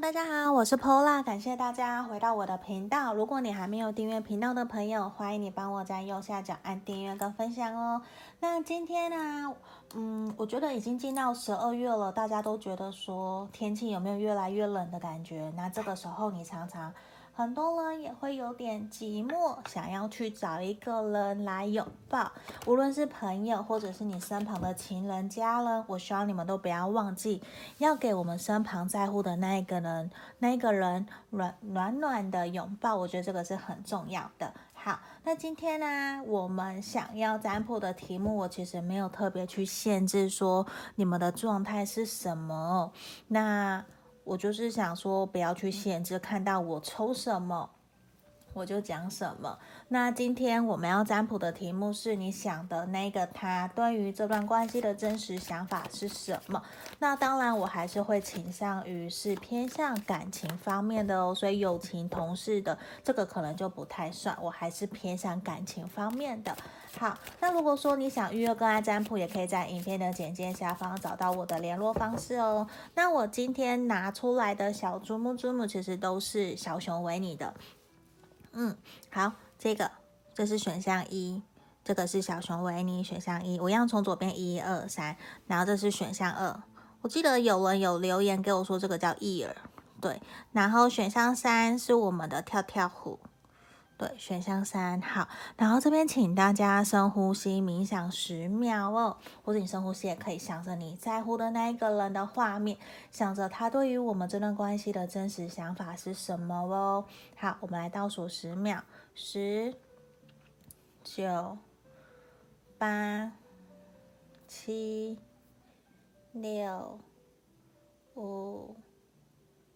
大家好，我是 Pola，感谢大家回到我的频道。如果你还没有订阅频道的朋友，欢迎你帮我在右下角按订阅跟分享哦。那今天呢，嗯，我觉得已经进到十二月了，大家都觉得说天气有没有越来越冷的感觉？那这个时候你常常。很多人也会有点寂寞，想要去找一个人来拥抱，无论是朋友或者是你身旁的情人、家人，我希望你们都不要忘记，要给我们身旁在乎的那一个人，那一个人暖暖暖的拥抱，我觉得这个是很重要的。好，那今天呢，我们想要占卜的题目，我其实没有特别去限制说你们的状态是什么，那。我就是想说，不要去限制，看到我抽什么，我就讲什么。那今天我们要占卜的题目是你想的那个他对于这段关系的真实想法是什么？那当然，我还是会倾向于是偏向感情方面的哦。所以友情、同事的这个可能就不太算，我还是偏向感情方面的。好，那如果说你想预约个案占卜，也可以在影片的简介下方找到我的联络方式哦。那我今天拿出来的小珠穆珠穆其实都是小熊维尼的。嗯，好，这个这是选项一，这个是小熊维尼选项一，我一样从左边一二三，然后这是选项二。我记得有人有留言给我说这个叫 ear，对，然后选项三是我们的跳跳虎。对，选项三好，然后这边请大家深呼吸，冥想十秒哦，或者你深呼吸也可以，想着你在乎的那一个人的画面，想着他对于我们这段关系的真实想法是什么哦。好，我们来倒数十秒，十、九、八、七、六、五、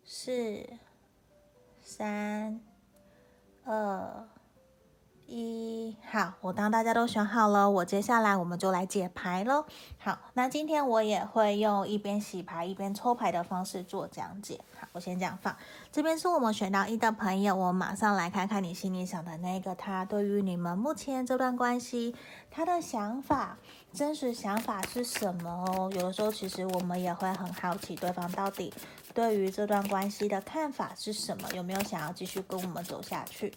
四、三。二一，好，我当大家都选好了，我接下来我们就来解牌喽。好，那今天我也会用一边洗牌一边抽牌的方式做讲解。好，我先这样放，这边是我们选到一的朋友，我马上来看看你心里想的那个他，对于你们目前这段关系，他的想法，真实想法是什么哦？有的时候其实我们也会很好奇，对方到底。对于这段关系的看法是什么？有没有想要继续跟我们走下去？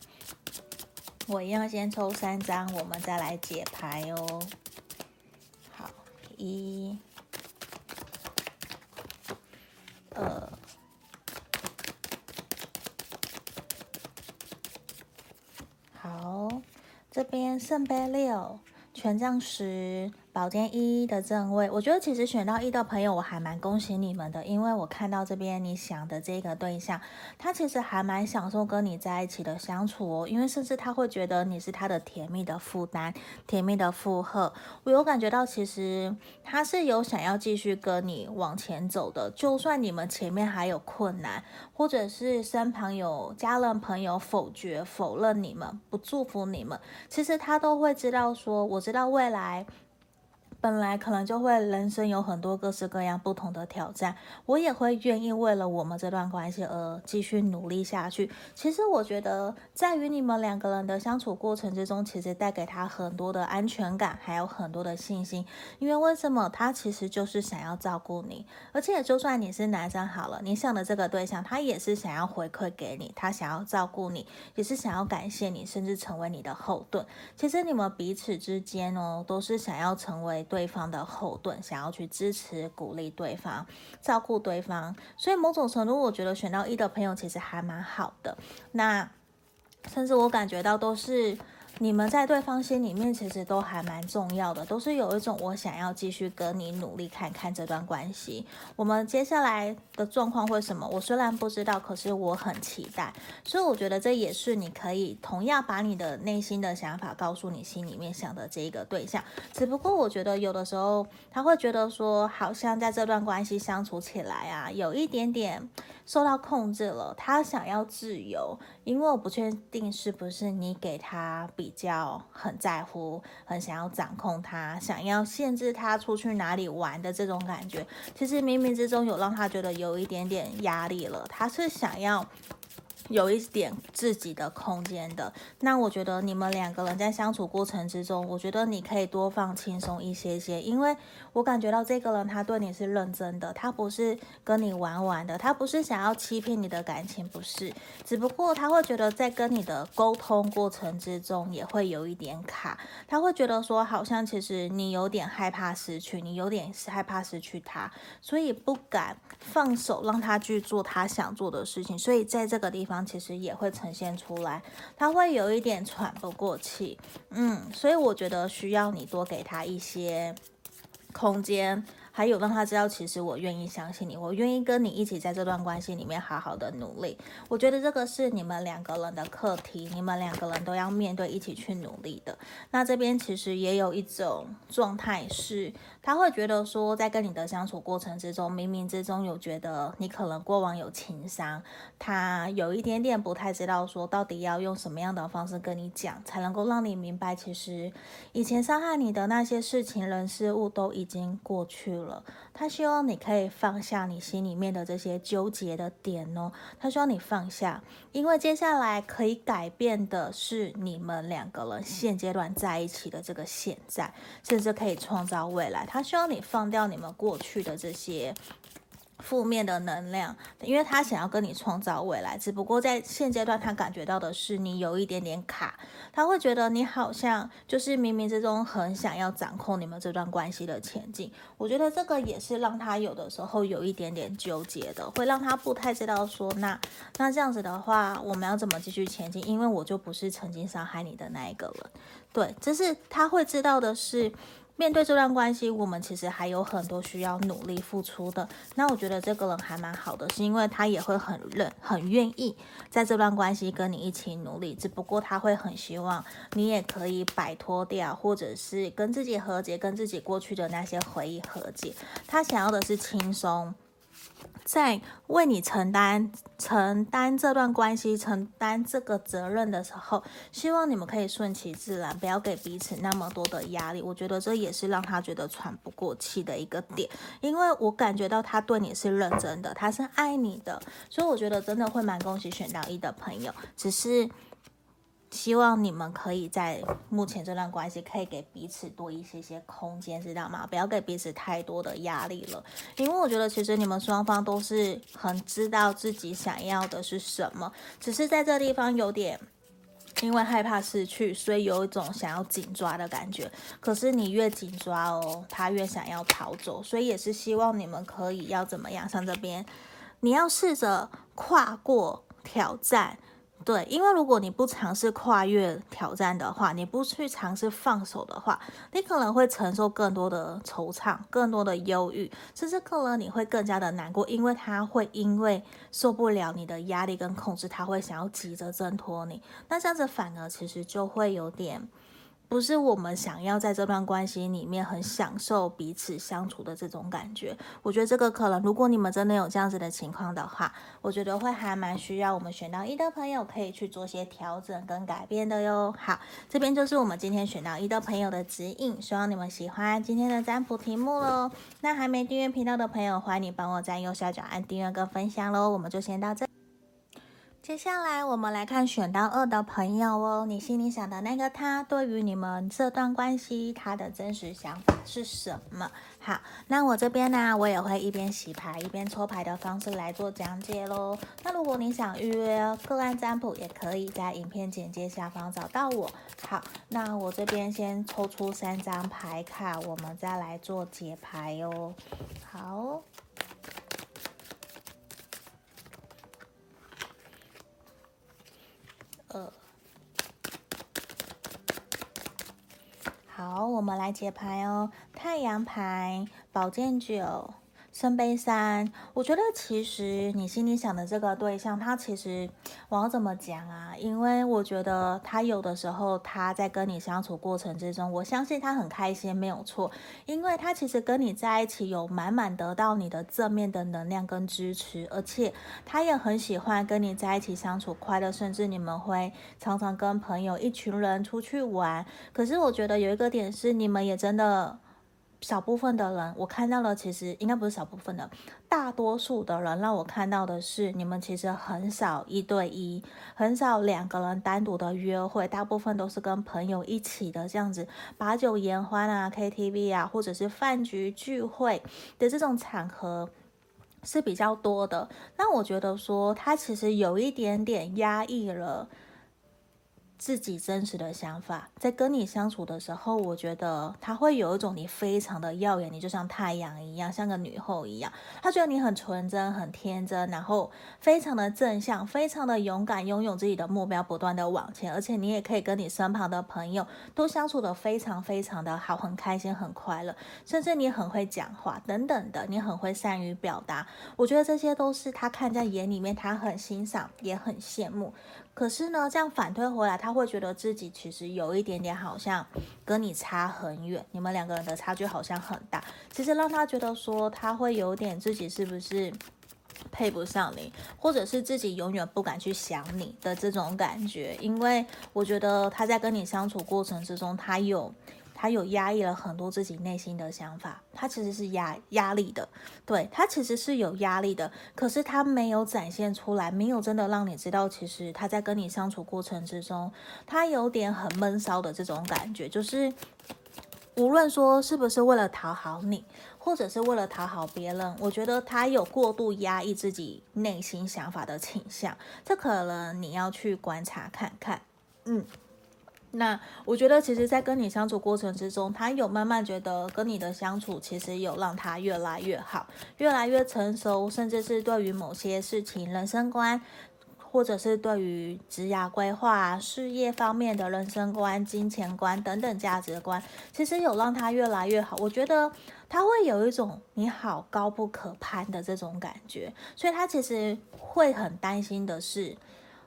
我一样先抽三张，我们再来解牌哦。好，一、二，好，这边圣杯六，权杖十。宝剑一的正位，我觉得其实选到一的朋友，我还蛮恭喜你们的，因为我看到这边你想的这个对象，他其实还蛮享受跟你在一起的相处哦，因为甚至他会觉得你是他的甜蜜的负担、甜蜜的负荷。我有感觉到，其实他是有想要继续跟你往前走的，就算你们前面还有困难，或者是身旁有家人朋友否决、否认你们、不祝福你们，其实他都会知道说，我知道未来。本来可能就会人生有很多各式各样不同的挑战，我也会愿意为了我们这段关系而继续努力下去。其实我觉得，在于你们两个人的相处过程之中，其实带给他很多的安全感，还有很多的信心。因为为什么？他其实就是想要照顾你，而且就算你是男生好了，你想的这个对象，他也是想要回馈给你，他想要照顾你，也是想要感谢你，甚至成为你的后盾。其实你们彼此之间哦，都是想要成为。对方的后盾，想要去支持、鼓励对方，照顾对方，所以某种程度，我觉得选到一的朋友其实还蛮好的。那甚至我感觉到都是。你们在对方心里面其实都还蛮重要的，都是有一种我想要继续跟你努力看看这段关系。我们接下来的状况会什么？我虽然不知道，可是我很期待。所以我觉得这也是你可以同样把你的内心的想法告诉你心里面想的这一个对象。只不过我觉得有的时候他会觉得说，好像在这段关系相处起来啊，有一点点受到控制了。他想要自由，因为我不确定是不是你给他比。较很在乎，很想要掌控他，想要限制他出去哪里玩的这种感觉，其实冥冥之中有让他觉得有一点点压力了。他是想要有一点自己的空间的。那我觉得你们两个人在相处过程之中，我觉得你可以多放轻松一些些，因为我感觉到这个人他对你是认真的，他不是跟你玩玩的，他不是想要欺骗你的感情，不是，只不过他会觉得在跟你的沟通过程之中也会有一点卡，他会觉得说好像其实你有点害怕失去，你有点害怕失去他，所以不敢放手让他去做他想做的事情，所以在这个地方。其实也会呈现出来，他会有一点喘不过气，嗯，所以我觉得需要你多给他一些空间。还有让他知道，其实我愿意相信你，我愿意跟你一起在这段关系里面好好的努力。我觉得这个是你们两个人的课题，你们两个人都要面对，一起去努力的。那这边其实也有一种状态是，他会觉得说，在跟你的相处过程之中，冥冥之中有觉得你可能过往有情伤，他有一点点不太知道说到底要用什么样的方式跟你讲，才能够让你明白，其实以前伤害你的那些事情、人、事物都已经过去了。了，他希望你可以放下你心里面的这些纠结的点哦。他希望你放下，因为接下来可以改变的是你们两个人现阶段在一起的这个现在，甚至可以创造未来。他希望你放掉你们过去的这些。负面的能量，因为他想要跟你创造未来，只不过在现阶段他感觉到的是你有一点点卡，他会觉得你好像就是冥冥之中很想要掌控你们这段关系的前进。我觉得这个也是让他有的时候有一点点纠结的，会让他不太知道说那那这样子的话我们要怎么继续前进？因为我就不是曾经伤害你的那一个人，对，只是他会知道的是。面对这段关系，我们其实还有很多需要努力付出的。那我觉得这个人还蛮好的，是因为他也会很认、很愿意在这段关系跟你一起努力。只不过他会很希望你也可以摆脱掉，或者是跟自己和解，跟自己过去的那些回忆和解。他想要的是轻松。在为你承担承担这段关系、承担这个责任的时候，希望你们可以顺其自然，不要给彼此那么多的压力。我觉得这也是让他觉得喘不过气的一个点，因为我感觉到他对你是认真的，他是爱你的，所以我觉得真的会蛮恭喜选到一的朋友，只是。希望你们可以在目前这段关系可以给彼此多一些些空间，知道吗？不要给彼此太多的压力了，因为我觉得其实你们双方都是很知道自己想要的是什么，只是在这地方有点因为害怕失去，所以有一种想要紧抓的感觉。可是你越紧抓哦，他越想要逃走，所以也是希望你们可以要怎么样？像这边，你要试着跨过挑战。对，因为如果你不尝试跨越挑战的话，你不去尝试放手的话，你可能会承受更多的惆怅、更多的忧郁，甚至可能你会更加的难过，因为他会因为受不了你的压力跟控制，他会想要急着挣脱你，那这样子反而其实就会有点。不是我们想要在这段关系里面很享受彼此相处的这种感觉。我觉得这个可能，如果你们真的有这样子的情况的话，我觉得会还蛮需要我们选到一的朋友可以去做些调整跟改变的哟。好，这边就是我们今天选到一的朋友的指引，希望你们喜欢今天的占卜题目喽。那还没订阅频道的朋友，欢迎你帮我在右下角按订阅跟分享喽。我们就先到这。接下来我们来看选到二的朋友哦，你心里想的那个他，对于你们这段关系，他的真实想法是什么？好，那我这边呢，我也会一边洗牌一边抽牌的方式来做讲解喽。那如果你想预约个案占卜，也可以在影片简介下方找到我。好，那我这边先抽出三张牌卡，我们再来做解牌哦。好。好，我们来解牌哦。太阳牌，宝剑九。圣杯三，我觉得其实你心里想的这个对象，他其实我要怎么讲啊？因为我觉得他有的时候他在跟你相处过程之中，我相信他很开心，没有错，因为他其实跟你在一起有满满得到你的正面的能量跟支持，而且他也很喜欢跟你在一起相处快乐，甚至你们会常常跟朋友一群人出去玩。可是我觉得有一个点是，你们也真的。少部分的人，我看到了，其实应该不是少部分的，大多数的人让我看到的是，你们其实很少一对一，很少两个人单独的约会，大部分都是跟朋友一起的这样子，把酒言欢啊，KTV 啊，或者是饭局聚会的这种场合是比较多的。那我觉得说，他其实有一点点压抑了。自己真实的想法，在跟你相处的时候，我觉得他会有一种你非常的耀眼，你就像太阳一样，像个女后一样。他觉得你很纯真、很天真，然后非常的正向，非常的勇敢，拥有自己的目标，不断的往前。而且你也可以跟你身旁的朋友都相处得非常非常的好，很开心、很快乐，甚至你很会讲话等等的，你很会善于表达。我觉得这些都是他看在眼里面，他很欣赏，也很羡慕。可是呢，这样反推回来，他会觉得自己其实有一点点好像跟你差很远，你们两个人的差距好像很大。其实让他觉得说，他会有点自己是不是配不上你，或者是自己永远不敢去想你的这种感觉。因为我觉得他在跟你相处过程之中，他有。他有压抑了很多自己内心的想法，他其实是压压力的，对，他其实是有压力的，可是他没有展现出来，没有真的让你知道，其实他在跟你相处过程之中，他有点很闷骚的这种感觉，就是无论说是不是为了讨好你，或者是为了讨好别人，我觉得他有过度压抑自己内心想法的倾向，这可能你要去观察看看，嗯。那我觉得，其实，在跟你相处过程之中，他有慢慢觉得跟你的相处，其实有让他越来越好，越来越成熟，甚至是对于某些事情、人生观，或者是对于职业规划、事业方面的人生观、金钱观等等价值观，其实有让他越来越好。我觉得他会有一种你好高不可攀的这种感觉，所以他其实会很担心的是。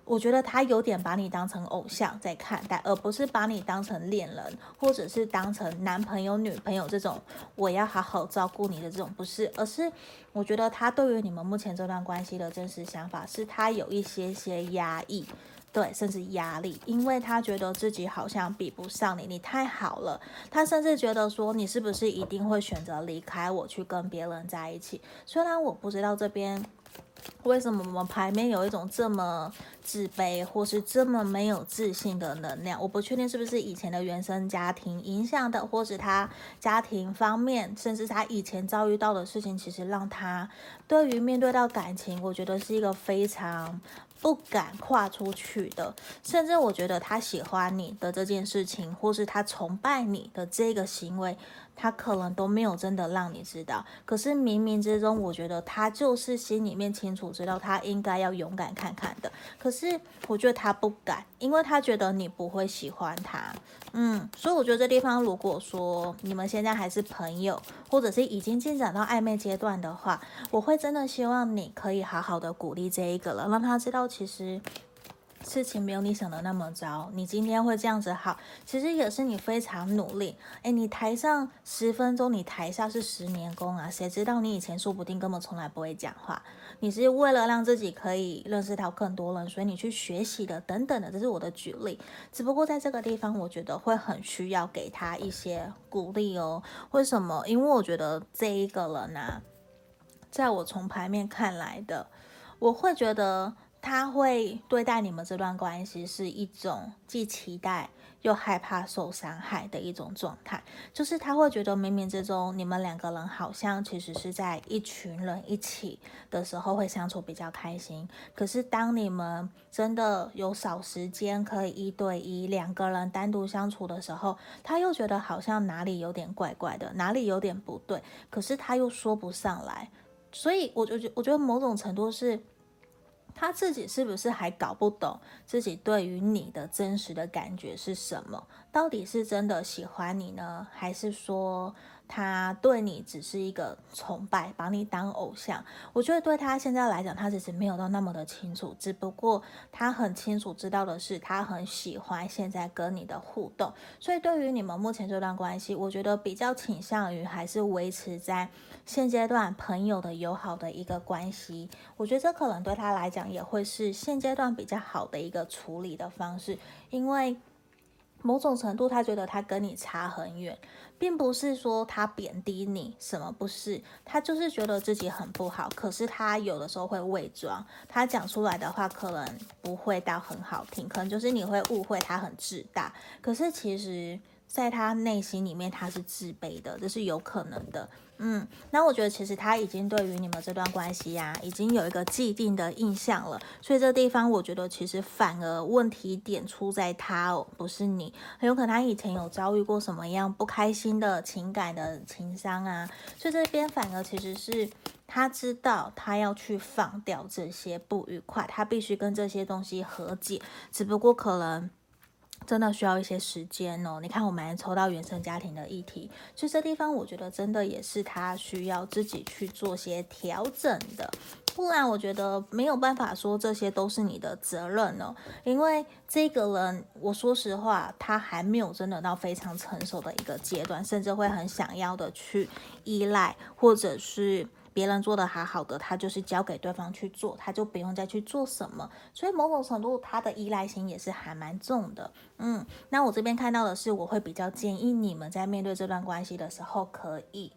我觉得他有点把你当成偶像在看待，而不是把你当成恋人，或者是当成男朋友、女朋友这种我要好好照顾你的这种，不是，而是我觉得他对于你们目前这段关系的真实想法是他有一些些压抑，对，甚至压力，因为他觉得自己好像比不上你，你太好了，他甚至觉得说你是不是一定会选择离开我去跟别人在一起？虽然我不知道这边。为什么我们牌面有一种这么自卑，或是这么没有自信的能量？我不确定是不是以前的原生家庭影响的，或是他家庭方面，甚至他以前遭遇到的事情，其实让他对于面对到感情，我觉得是一个非常不敢跨出去的。甚至我觉得他喜欢你的这件事情，或是他崇拜你的这个行为。他可能都没有真的让你知道，可是冥冥之中，我觉得他就是心里面清楚知道，他应该要勇敢看看的。可是我觉得他不敢，因为他觉得你不会喜欢他。嗯，所以我觉得这地方，如果说你们现在还是朋友，或者是已经进展到暧昧阶段的话，我会真的希望你可以好好的鼓励这一个了，让他知道其实。事情没有你想的那么糟，你今天会这样子好，其实也是你非常努力。诶，你台上十分钟，你台下是十年功啊！谁知道你以前说不定根本从来不会讲话，你是为了让自己可以认识到更多人，所以你去学习的等等的，这是我的举例。只不过在这个地方，我觉得会很需要给他一些鼓励哦。为什么？因为我觉得这一个人呢、在我从牌面看来的，我会觉得。他会对待你们这段关系是一种既期待又害怕受伤害的一种状态，就是他会觉得冥冥之中你们两个人好像其实是在一群人一起的时候会相处比较开心，可是当你们真的有少时间可以一对一两个人单独相处的时候，他又觉得好像哪里有点怪怪的，哪里有点不对，可是他又说不上来，所以我就觉我觉得某种程度是。他自己是不是还搞不懂自己对于你的真实的感觉是什么？到底是真的喜欢你呢，还是说他对你只是一个崇拜，把你当偶像？我觉得对他现在来讲，他其实没有到那么的清楚。只不过他很清楚知道的是，他很喜欢现在跟你的互动。所以对于你们目前这段关系，我觉得比较倾向于还是维持在现阶段朋友的友好的一个关系。我觉得这可能对他来讲也会是现阶段比较好的一个处理的方式，因为。某种程度，他觉得他跟你差很远，并不是说他贬低你，什么不是，他就是觉得自己很不好。可是他有的时候会伪装，他讲出来的话可能不会到很好听，可能就是你会误会他很自大。可是其实，在他内心里面，他是自卑的，这是有可能的。嗯，那我觉得其实他已经对于你们这段关系呀、已经有一个既定的印象了。所以这地方，我觉得其实反而问题点出在他哦，不是你。很有可能他以前有遭遇过什么样不开心的情感的情伤啊，所以这边反而其实是他知道他要去放掉这些不愉快，他必须跟这些东西和解，只不过可能。真的需要一些时间哦。你看，我们还抽到原生家庭的议题，所以这地方我觉得真的也是他需要自己去做些调整的。不然，我觉得没有办法说这些都是你的责任哦。因为这个人，我说实话，他还没有真的到非常成熟的一个阶段，甚至会很想要的去依赖，或者是。别人做的还好的，他就是交给对方去做，他就不用再去做什么。所以某种程度，他的依赖心也是还蛮重的。嗯，那我这边看到的是，我会比较建议你们在面对这段关系的时候，可以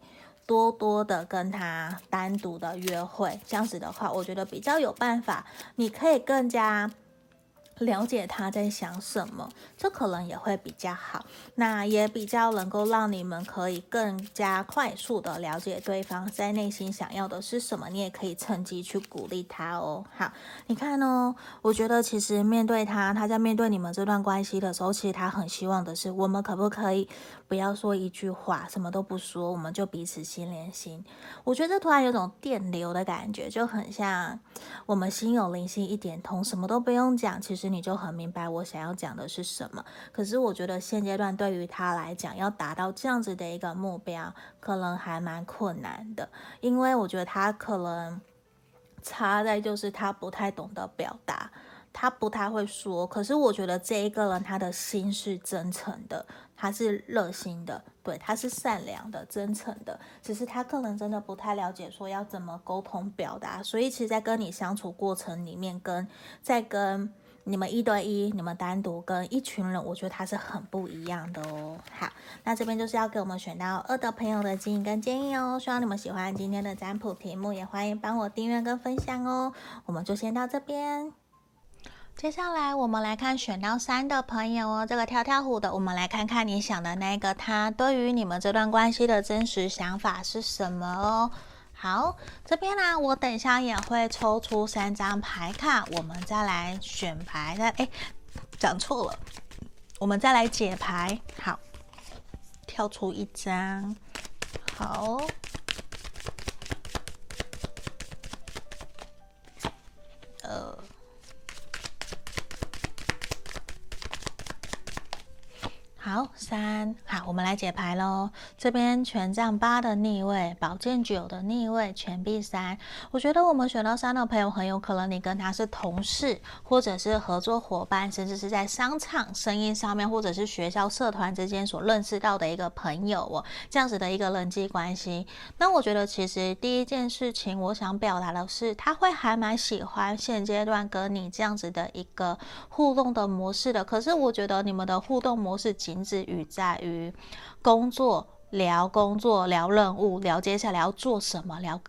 多多的跟他单独的约会。这样子的话，我觉得比较有办法，你可以更加。了解他在想什么，这可能也会比较好，那也比较能够让你们可以更加快速的了解对方在内心想要的是什么，你也可以趁机去鼓励他哦。好，你看哦，我觉得其实面对他，他在面对你们这段关系的时候，其实他很希望的是，我们可不可以不要说一句话，什么都不说，我们就彼此心连心。我觉得这突然有种电流的感觉，就很像我们心有灵犀一点通，什么都不用讲，其实。你就很明白我想要讲的是什么，可是我觉得现阶段对于他来讲，要达到这样子的一个目标，可能还蛮困难的，因为我觉得他可能差在就是他不太懂得表达，他不太会说。可是我觉得这一个人他的心是真诚的，他是热心的，对，他是善良的、真诚的，只是他可能真的不太了解说要怎么沟通表达，所以其实，在跟你相处过程里面，跟在跟。你们一对一，你们单独跟一群人，我觉得它是很不一样的哦。好，那这边就是要给我们选到二的朋友的建议跟建议哦。希望你们喜欢今天的占卜题目，也欢迎帮我订阅跟分享哦。我们就先到这边，接下来我们来看选到三的朋友哦。这个跳跳虎的，我们来看看你想的那个他对于你们这段关系的真实想法是什么哦。好，这边呢、我等一下也会抽出三张牌卡，我们再来选牌。那哎，讲错了，我们再来解牌。好，跳出一张。好，呃。好，三，我们来解牌喽。这边权杖八的逆位，宝剑九的逆位，钱币三。我觉得我们选到三的朋友，很有可能你跟他是同事，或者是合作伙伴，甚至是在商场生意上面，或者是学校社团之间所认识到的一个朋友哦，这样子的一个人际关系。那我觉得其实第一件事情，我想表达的是，他会还蛮喜欢现阶段跟你这样子的一个互动的模式的。可是我觉得你们的互动模式仅止于在于工作，聊工作，聊任务，聊接下来要做什么，聊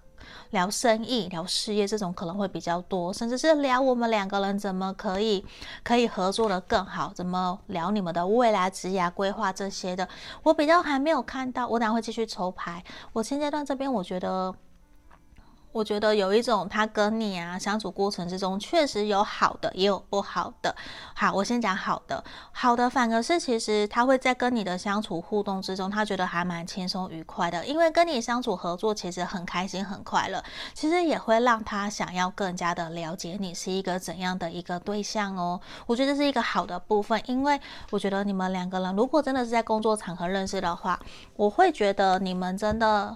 聊生意，聊事业，这种可能会比较多，甚至是聊我们两个人怎么可以可以合作的更好，怎么聊你们的未来职业规划这些的，我比较还没有看到，我等下会继续抽牌。我现阶段这边我觉得。我觉得有一种他跟你啊相处过程之中，确实有好的，也有不好的。好，我先讲好的，好的反而是其实他会在跟你的相处互动之中，他觉得还蛮轻松愉快的，因为跟你相处合作其实很开心很快乐，其实也会让他想要更加的了解你是一个怎样的一个对象哦。我觉得这是一个好的部分，因为我觉得你们两个人如果真的是在工作场合认识的话，我会觉得你们真的。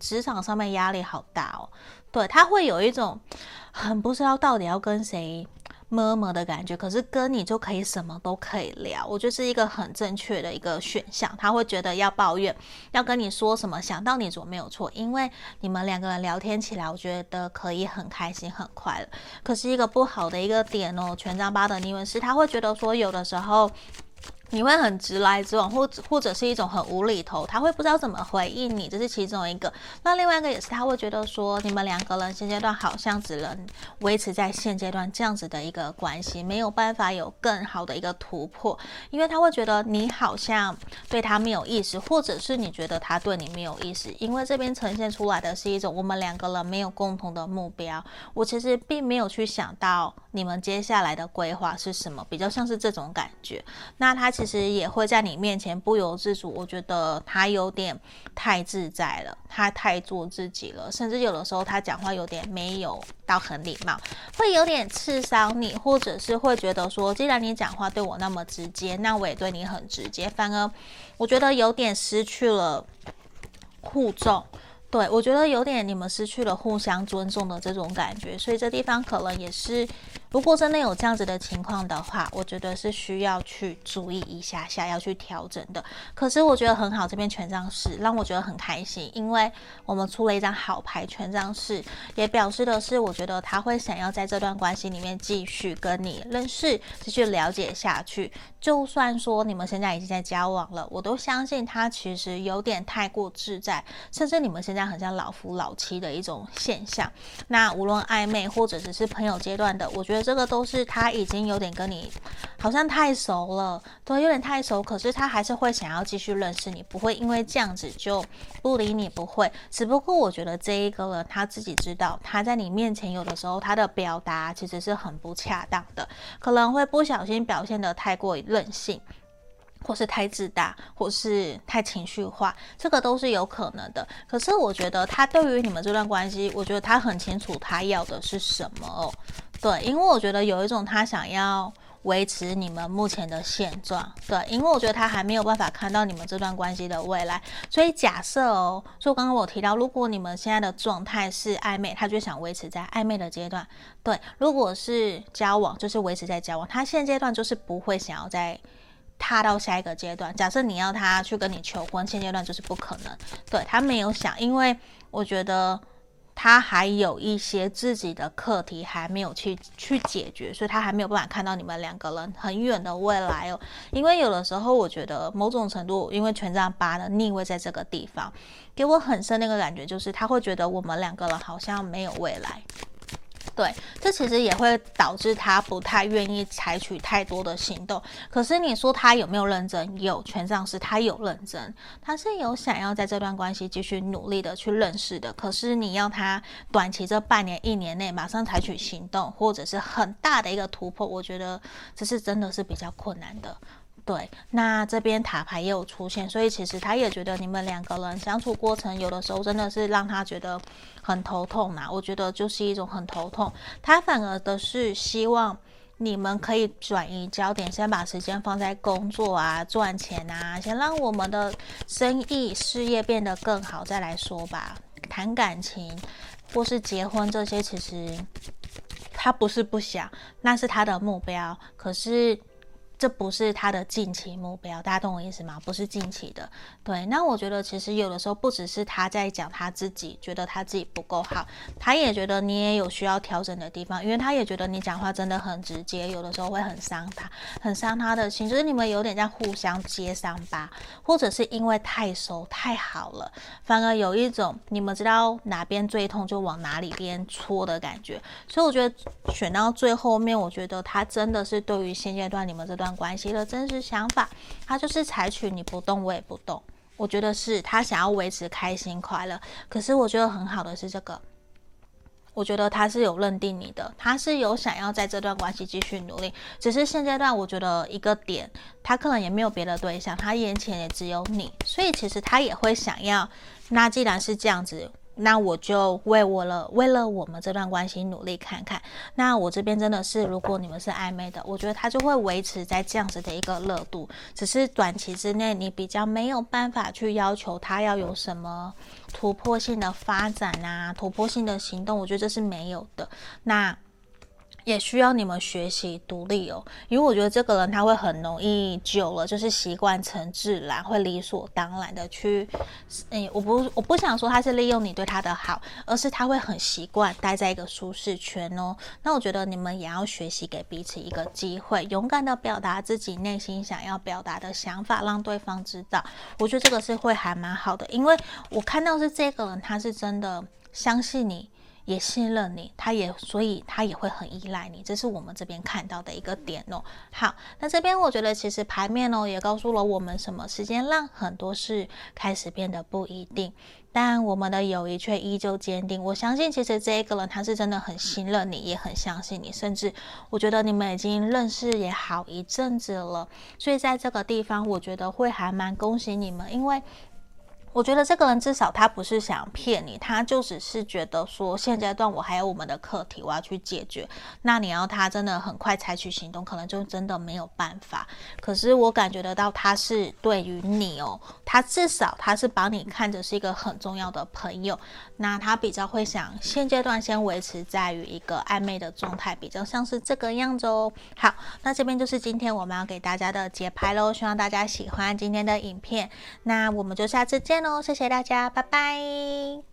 职场上面压力好大哦，对，他会有一种很不知道到底要跟谁摸摸的感觉，可是跟你就可以什么都可以聊，我觉得是一个很正确的一个选项。他会觉得要抱怨，要跟你说什么，想到你总没有错，因为你们两个人聊天起来，我觉得可以很开心很快乐。可是一个不好的一个点哦，权杖八的逆位是他会觉得说有的时候。你会很直来直往，或或者是一种很无厘头，他会不知道怎么回应你，这是其中一个。那另外一个也是，他会觉得说你们两个人现阶段好像只能维持在现阶段这样子的一个关系，没有办法有更好的一个突破，因为他会觉得你好像对他没有意思，或者是你觉得他对你没有意思，因为这边呈现出来的是一种我们两个人没有共同的目标，我其实并没有去想到你们接下来的规划是什么，比较像是这种感觉。那他。其实也会在你面前不由自主，我觉得他有点太自在了，他太做自己了，甚至有的时候他讲话有点没有到很礼貌，会有点刺伤你，或者是会觉得说，既然你讲话对我那么直接，那我也对你很直接，反而我觉得有点失去了互重。对，我觉得有点你们失去了互相尊重的这种感觉，所以这地方可能也是。如果真的有这样子的情况的话，我觉得是需要去注意一下下，要去调整的。可是我觉得很好，这边权杖四让我觉得很开心，因为我们出了一张好牌，权杖四也表示的是，我觉得他会想要在这段关系里面继续跟你认识，继续了解下去。就算说你们现在已经在交往了，我都相信他其实有点太过自在，甚至你们现在很像老夫老妻的一种现象。那无论暧昧或者只是朋友阶段的，我觉得。这个都是他已经有点跟你好像太熟了，对，有点太熟。可是他还是会想要继续认识你，不会因为这样子就不理你，不会。只不过我觉得这一个人他自己知道，他在你面前有的时候他的表达其实是很不恰当的，可能会不小心表现得太过任性，或是太自大，或是太情绪化，这个都是有可能的。可是我觉得他对于你们这段关系，我觉得他很清楚他要的是什么哦。对，因为我觉得有一种他想要维持你们目前的现状。对，因为我觉得他还没有办法看到你们这段关系的未来。所以假设哦，就刚刚我提到，如果你们现在的状态是暧昧，他就想维持在暧昧的阶段。对，如果是交往，就是维持在交往。他现阶段就是不会想要再踏到下一个阶段。假设你要他去跟你求婚，现阶段就是不可能。对，他没有想，因为我觉得。他还有一些自己的课题还没有去去解决，所以他还没有办法看到你们两个人很远的未来哦。因为有的时候，我觉得某种程度，因为权杖八的逆位在这个地方，给我很深那个感觉，就是他会觉得我们两个人好像没有未来。对，这其实也会导致他不太愿意采取太多的行动。可是你说他有没有认真？有，权杖是他有认真，他是有想要在这段关系继续努力的去认识的。可是你要他短期这半年、一年内马上采取行动，或者是很大的一个突破，我觉得这是真的是比较困难的。对，那这边塔牌也有出现，所以其实他也觉得你们两个人相处过程，有的时候真的是让他觉得很头痛呐。我觉得就是一种很头痛，他反而的是希望你们可以转移焦点，先把时间放在工作啊、赚钱啊，先让我们的生意事业变得更好，再来说吧。谈感情或是结婚这些，其实他不是不想，那是他的目标，可是。这不是他的近期目标，大家懂我意思吗？不是近期的。对，那我觉得其实有的时候不只是他在讲他自己，觉得他自己不够好，他也觉得你也有需要调整的地方，因为他也觉得你讲话真的很直接，有的时候会很伤他，很伤他的心，就是你们有点在互相揭伤疤，或者是因为太熟太好了，反而有一种你们知道哪边最痛就往哪里边戳的感觉。所以我觉得选到最后面，我觉得他真的是对于现阶段你们这段。关系的真实想法，他就是采取你不动我也不动。我觉得是他想要维持开心快乐，可是我觉得很好的是这个，我觉得他是有认定你的，他是有想要在这段关系继续努力，只是现阶段我觉得一个点，他可能也没有别的对象，他眼前也只有你，所以其实他也会想要。那既然是这样子。那我就为我了，为了我们这段关系努力看看。那我这边真的是，如果你们是暧昧的，我觉得他就会维持在这样子的一个热度，只是短期之内你比较没有办法去要求他要有什么突破性的发展啊，突破性的行动，我觉得这是没有的。那。也需要你们学习独立哦，因为我觉得这个人他会很容易久了，就是习惯成自然，会理所当然的去，诶，我不我不想说他是利用你对他的好，而是他会很习惯待在一个舒适圈哦。那我觉得你们也要学习给彼此一个机会，勇敢的表达自己内心想要表达的想法，让对方知道。我觉得这个是会还蛮好的，因为我看到是这个人他是真的相信你。也信任你，他也所以他也会很依赖你，这是我们这边看到的一个点哦。好，那这边我觉得其实牌面哦也告诉了我们什么时间让很多事开始变得不一定，但我们的友谊却依旧坚定。我相信其实这一个人他是真的很信任你，也很相信你，甚至我觉得你们已经认识也好一阵子了，所以在这个地方我觉得会还蛮恭喜你们，因为。我觉得这个人至少他不是想骗你，他就只是觉得说现阶段我还有我们的课题我要去解决。那你要他真的很快采取行动，可能就真的没有办法。可是我感觉得到他是对于你哦，他至少他是把你看着是一个很重要的朋友。那他比较会想现阶段先维持在于一个暧昧的状态，比较像是这个样子哦。好，那这边就是今天我们要给大家的节拍喽，希望大家喜欢今天的影片。那我们就下次见喽。谢谢大家，拜拜。